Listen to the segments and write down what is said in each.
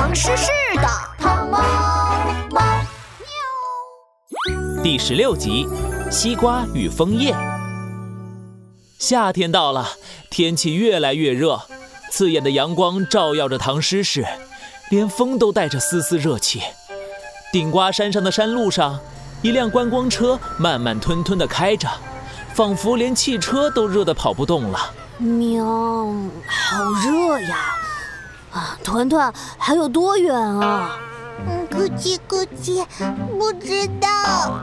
唐诗诗的糖猫猫喵。第十六集：西瓜与枫叶。夏天到了，天气越来越热，刺眼的阳光照耀着唐诗诗，连风都带着丝丝热气。顶瓜山上的山路上，一辆观光车慢慢吞吞地开着，仿佛连汽车都热得跑不动了。喵，好热呀！啊，团团，还有多远啊？嗯，咕叽咕叽，不知道。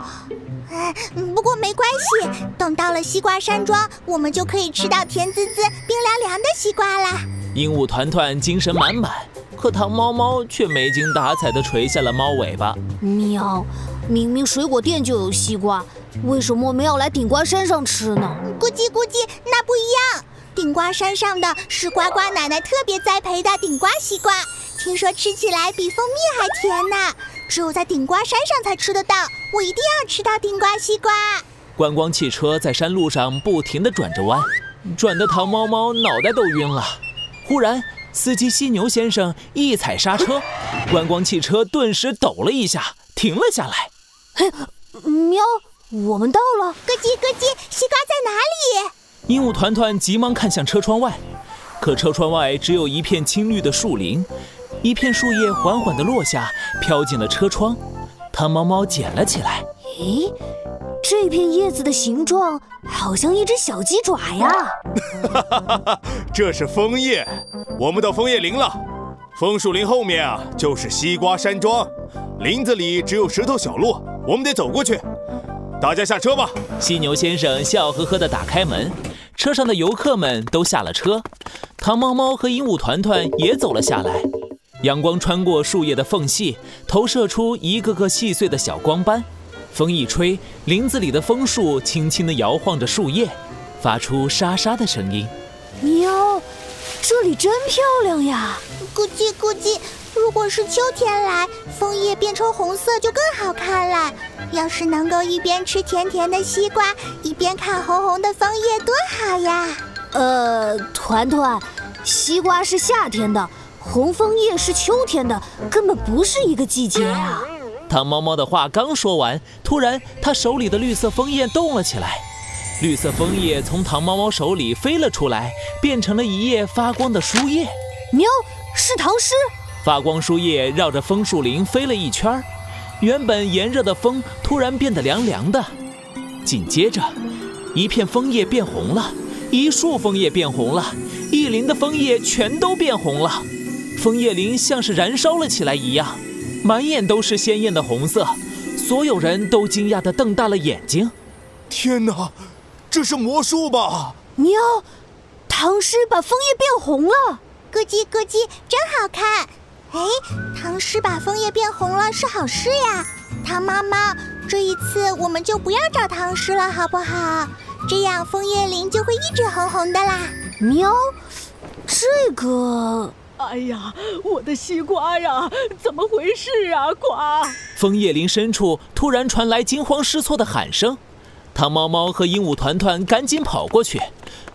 哎，不过没关系，等到了西瓜山庄，我们就可以吃到甜滋滋、冰凉凉的西瓜啦。鹦鹉团团精神满满，可糖猫猫却没精打采地垂下了猫尾巴。喵，明明水果店就有西瓜，为什么我们要来顶瓜山上吃呢？咕叽咕叽，那不一样。顶瓜山上的是呱呱奶奶特别栽培的顶瓜西瓜，听说吃起来比蜂蜜还甜呢。只有在顶瓜山上才吃得到，我一定要吃到顶瓜西瓜。观光汽车在山路上不停地转着弯，转得糖猫猫脑袋都晕了。忽然，司机犀牛先生一踩刹车，观光汽车顿时抖了一下，停了下来。嘿，喵，我们到了！咯叽咯叽，西瓜在哪里？鹦鹉团团急忙看向车窗外，可车窗外只有一片青绿的树林，一片树叶缓缓地落下，飘进了车窗。糖猫猫捡了起来。咦，这片叶子的形状好像一只小鸡爪呀！哈哈哈哈这是枫叶，我们到枫叶林了。枫树林后面啊，就是西瓜山庄。林子里只有石头小路，我们得走过去。大家下车吧。犀牛先生笑呵呵地打开门。车上的游客们都下了车，糖猫猫和鹦鹉团团也走了下来。阳光穿过树叶的缝隙，投射出一个个细碎的小光斑。风一吹，林子里的枫树轻轻地摇晃着树叶，发出沙沙的声音。喵，这里真漂亮呀！咕叽咕叽。如果是秋天来，枫叶变成红色就更好看了。要是能够一边吃甜甜的西瓜，一边看红红的枫叶，多好呀！呃，团团，西瓜是夏天的，红枫叶是秋天的，根本不是一个季节呀。糖猫猫的话刚说完，突然他手里的绿色枫叶动了起来，绿色枫叶从糖猫猫手里飞了出来，变成了一叶发光的书页。喵，是唐诗。发光树叶绕着枫树林飞了一圈原本炎热的风突然变得凉凉的。紧接着，一片枫叶变红了，一树枫叶变红了，一林的枫叶全都变红了。枫叶林像是燃烧了起来一样，满眼都是鲜艳的红色。所有人都惊讶地瞪大了眼睛。天哪，这是魔术吧？喵，唐诗把枫叶变红了。咯叽咯叽，真好看。哎，唐诗把枫叶变红了是好事呀，唐妈妈，这一次我们就不要找唐诗了，好不好？这样枫叶林就会一直红红的啦。喵，这个，哎呀，我的西瓜呀，怎么回事啊？瓜！枫叶林深处突然传来惊慌失措的喊声，唐猫猫和鹦鹉团团赶紧跑过去，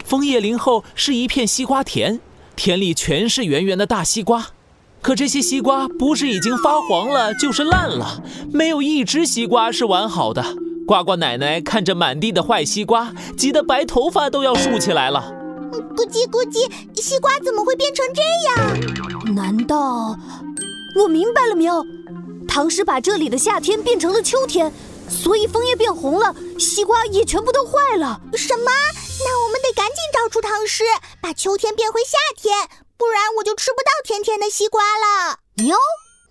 枫叶林后是一片西瓜田，田里全是圆圆的大西瓜。可这些西瓜不是已经发黄了，就是烂了，没有一只西瓜是完好的。呱呱奶奶看着满地的坏西瓜，急得白头发都要竖起来了。咕叽咕叽，西瓜怎么会变成这样？难道我明白了没有？唐诗把这里的夏天变成了秋天，所以枫叶变红了，西瓜也全部都坏了。什么？那我们得赶紧找出唐诗，把秋天变回夏天。不然我就吃不到甜甜的西瓜了。哟，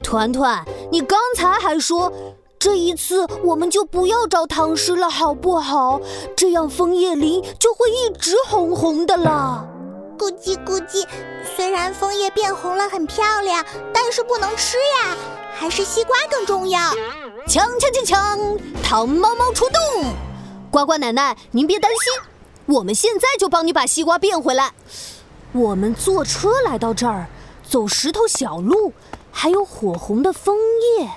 团团，你刚才还说这一次我们就不要找唐诗了，好不好？这样枫叶林就会一直红红的了。咕叽咕叽，虽然枫叶变红了很漂亮，但是不能吃呀，还是西瓜更重要。锵锵锵锵，糖猫猫出动！呱呱奶奶，您别担心，我们现在就帮你把西瓜变回来。我们坐车来到这儿，走石头小路，还有火红的枫叶。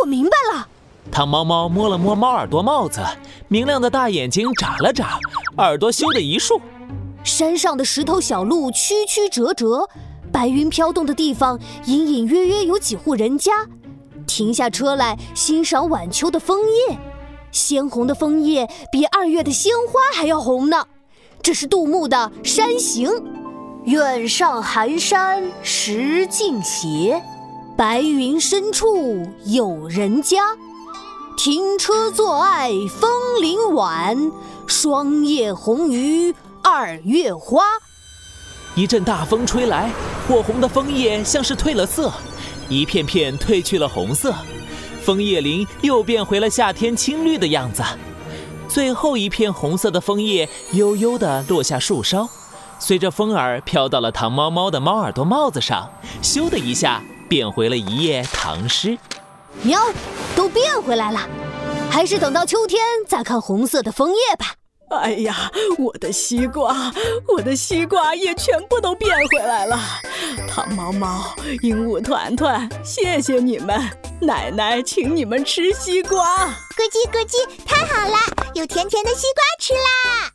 我明白了。汤猫猫摸了摸猫耳朵帽子，明亮的大眼睛眨了眨，耳朵羞得一竖。山上的石头小路曲曲折折，白云飘动的地方，隐隐约约有几户人家。停下车来欣赏晚秋的枫叶，鲜红的枫叶比二月的鲜花还要红呢。这是杜牧的《山行》：远上寒山石径斜，白云深处有人家。停车坐爱枫林晚，霜叶红于二月花。一阵大风吹来，火红的枫叶像是褪了色，一片片褪去了红色，枫叶林又变回了夏天青绿的样子。最后一片红色的枫叶悠悠地落下树梢，随着风儿飘到了糖猫猫的猫耳朵帽子上，咻的一下变回了一页唐诗。喵，都变回来了，还是等到秋天再看红色的枫叶吧。哎呀，我的西瓜，我的西瓜也全部都变回来了。糖猫猫、鹦鹉团团，谢谢你们，奶奶请你们吃西瓜。咯叽咯叽，太好了，有甜甜的西瓜吃啦！